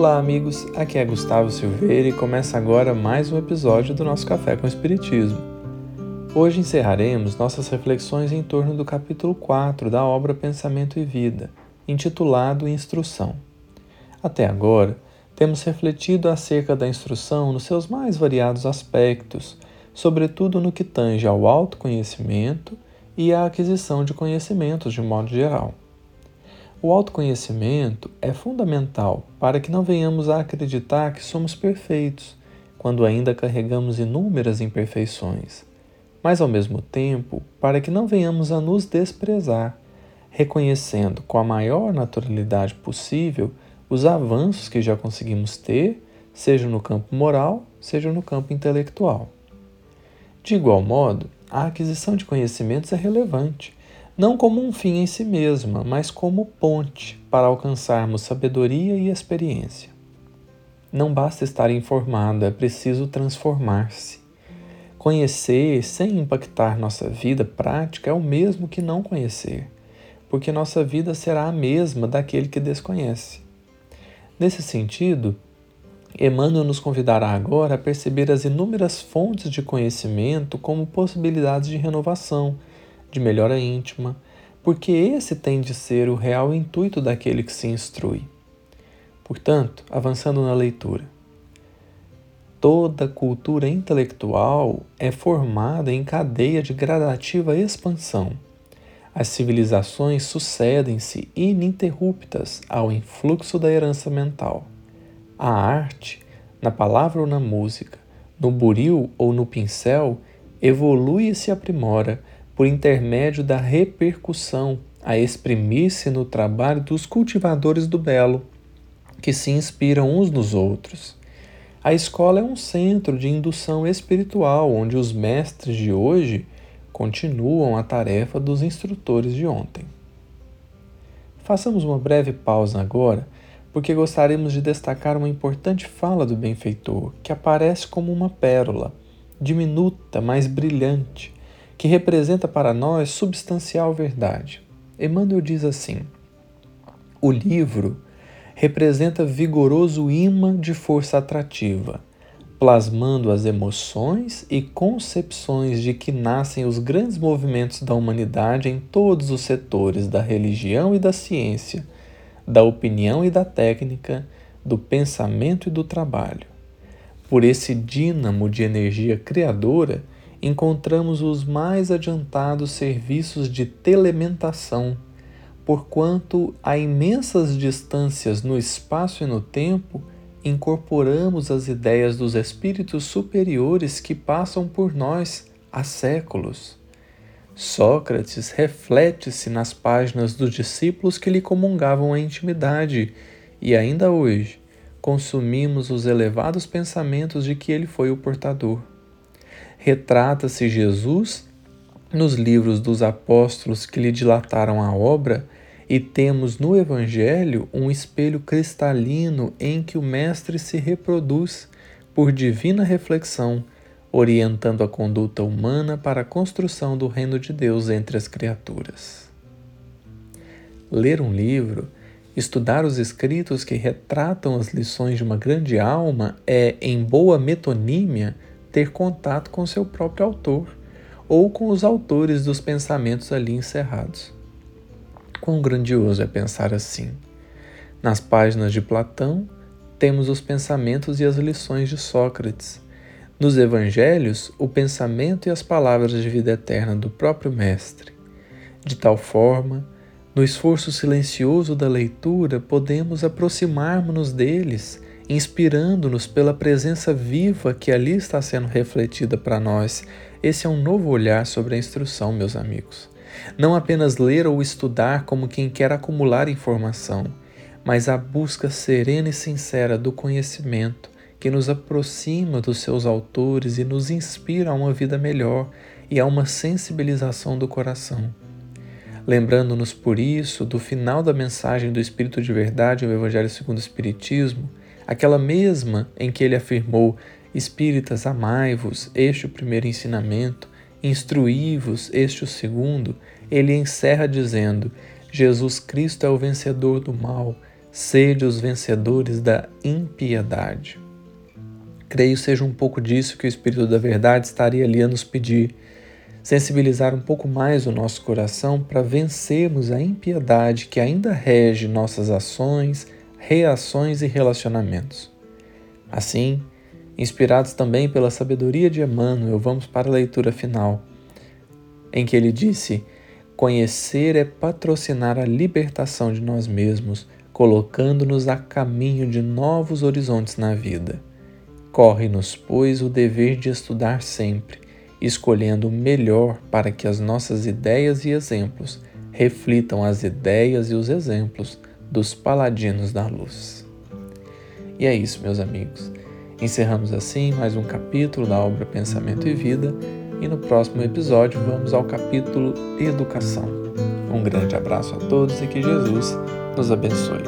Olá, amigos. Aqui é Gustavo Silveira e começa agora mais um episódio do nosso Café com Espiritismo. Hoje encerraremos nossas reflexões em torno do capítulo 4 da obra Pensamento e Vida, intitulado Instrução. Até agora, temos refletido acerca da instrução nos seus mais variados aspectos, sobretudo no que tange ao autoconhecimento e à aquisição de conhecimentos de modo geral. O autoconhecimento é fundamental para que não venhamos a acreditar que somos perfeitos, quando ainda carregamos inúmeras imperfeições, mas ao mesmo tempo para que não venhamos a nos desprezar, reconhecendo com a maior naturalidade possível os avanços que já conseguimos ter, seja no campo moral, seja no campo intelectual. De igual modo, a aquisição de conhecimentos é relevante não como um fim em si mesma, mas como ponte para alcançarmos sabedoria e experiência. Não basta estar informado, é preciso transformar-se. Conhecer sem impactar nossa vida prática é o mesmo que não conhecer, porque nossa vida será a mesma daquele que desconhece. Nesse sentido, Emmanuel nos convidará agora a perceber as inúmeras fontes de conhecimento como possibilidades de renovação de melhora íntima, porque esse tem de ser o real intuito daquele que se instrui. Portanto, avançando na leitura. Toda cultura intelectual é formada em cadeia de gradativa expansão. As civilizações sucedem-se ininterruptas ao influxo da herança mental. A arte, na palavra ou na música, no buril ou no pincel, evolui e se aprimora por intermédio da repercussão, a exprimir-se no trabalho dos cultivadores do belo, que se inspiram uns nos outros. A escola é um centro de indução espiritual onde os mestres de hoje continuam a tarefa dos instrutores de ontem. Façamos uma breve pausa agora, porque gostaríamos de destacar uma importante fala do benfeitor, que aparece como uma pérola, diminuta, mas brilhante, que representa para nós substancial verdade. Emmanuel diz assim: o livro representa vigoroso imã de força atrativa, plasmando as emoções e concepções de que nascem os grandes movimentos da humanidade em todos os setores da religião e da ciência, da opinião e da técnica, do pensamento e do trabalho. Por esse dínamo de energia criadora, encontramos os mais adiantados serviços de telementação, porquanto a imensas distâncias no espaço e no tempo incorporamos as ideias dos espíritos superiores que passam por nós há séculos. Sócrates reflete-se nas páginas dos discípulos que lhe comungavam a intimidade, e ainda hoje consumimos os elevados pensamentos de que ele foi o portador retrata-se Jesus nos livros dos apóstolos que lhe dilataram a obra e temos no Evangelho um espelho cristalino em que o Mestre se reproduz por divina reflexão, orientando a conduta humana para a construção do reino de Deus entre as criaturas. Ler um livro, estudar os escritos que retratam as lições de uma grande alma é, em boa metonímia, ter contato com seu próprio autor ou com os autores dos pensamentos ali encerrados. Quão grandioso é pensar assim! Nas páginas de Platão, temos os pensamentos e as lições de Sócrates. Nos evangelhos, o pensamento e as palavras de vida eterna do próprio Mestre. De tal forma, no esforço silencioso da leitura, podemos aproximar-nos deles inspirando-nos pela presença viva que ali está sendo refletida para nós. Esse é um novo olhar sobre a instrução, meus amigos. Não apenas ler ou estudar como quem quer acumular informação, mas a busca serena e sincera do conhecimento que nos aproxima dos seus autores e nos inspira a uma vida melhor e a uma sensibilização do coração. Lembrando-nos por isso do final da mensagem do Espírito de Verdade, o Evangelho segundo o Espiritismo, aquela mesma em que ele afirmou: Espíritas, amai-vos, este o primeiro ensinamento, instruí-vos, este o segundo, ele encerra dizendo: Jesus Cristo é o vencedor do mal, sede os vencedores da impiedade. Creio seja um pouco disso que o Espírito da Verdade estaria ali a nos pedir, sensibilizar um pouco mais o nosso coração para vencermos a impiedade que ainda rege nossas ações, reações e relacionamentos. Assim, inspirados também pela sabedoria de Emmanuel, vamos para a leitura final, em que ele disse: Conhecer é patrocinar a libertação de nós mesmos, colocando-nos a caminho de novos horizontes na vida. Corre-nos, pois, o dever de estudar sempre, escolhendo o melhor para que as nossas ideias e exemplos reflitam as ideias e os exemplos dos paladinos da luz. E é isso, meus amigos. Encerramos assim mais um capítulo da obra Pensamento e Vida e no próximo episódio vamos ao capítulo Educação. Um grande abraço a todos e que Jesus nos abençoe.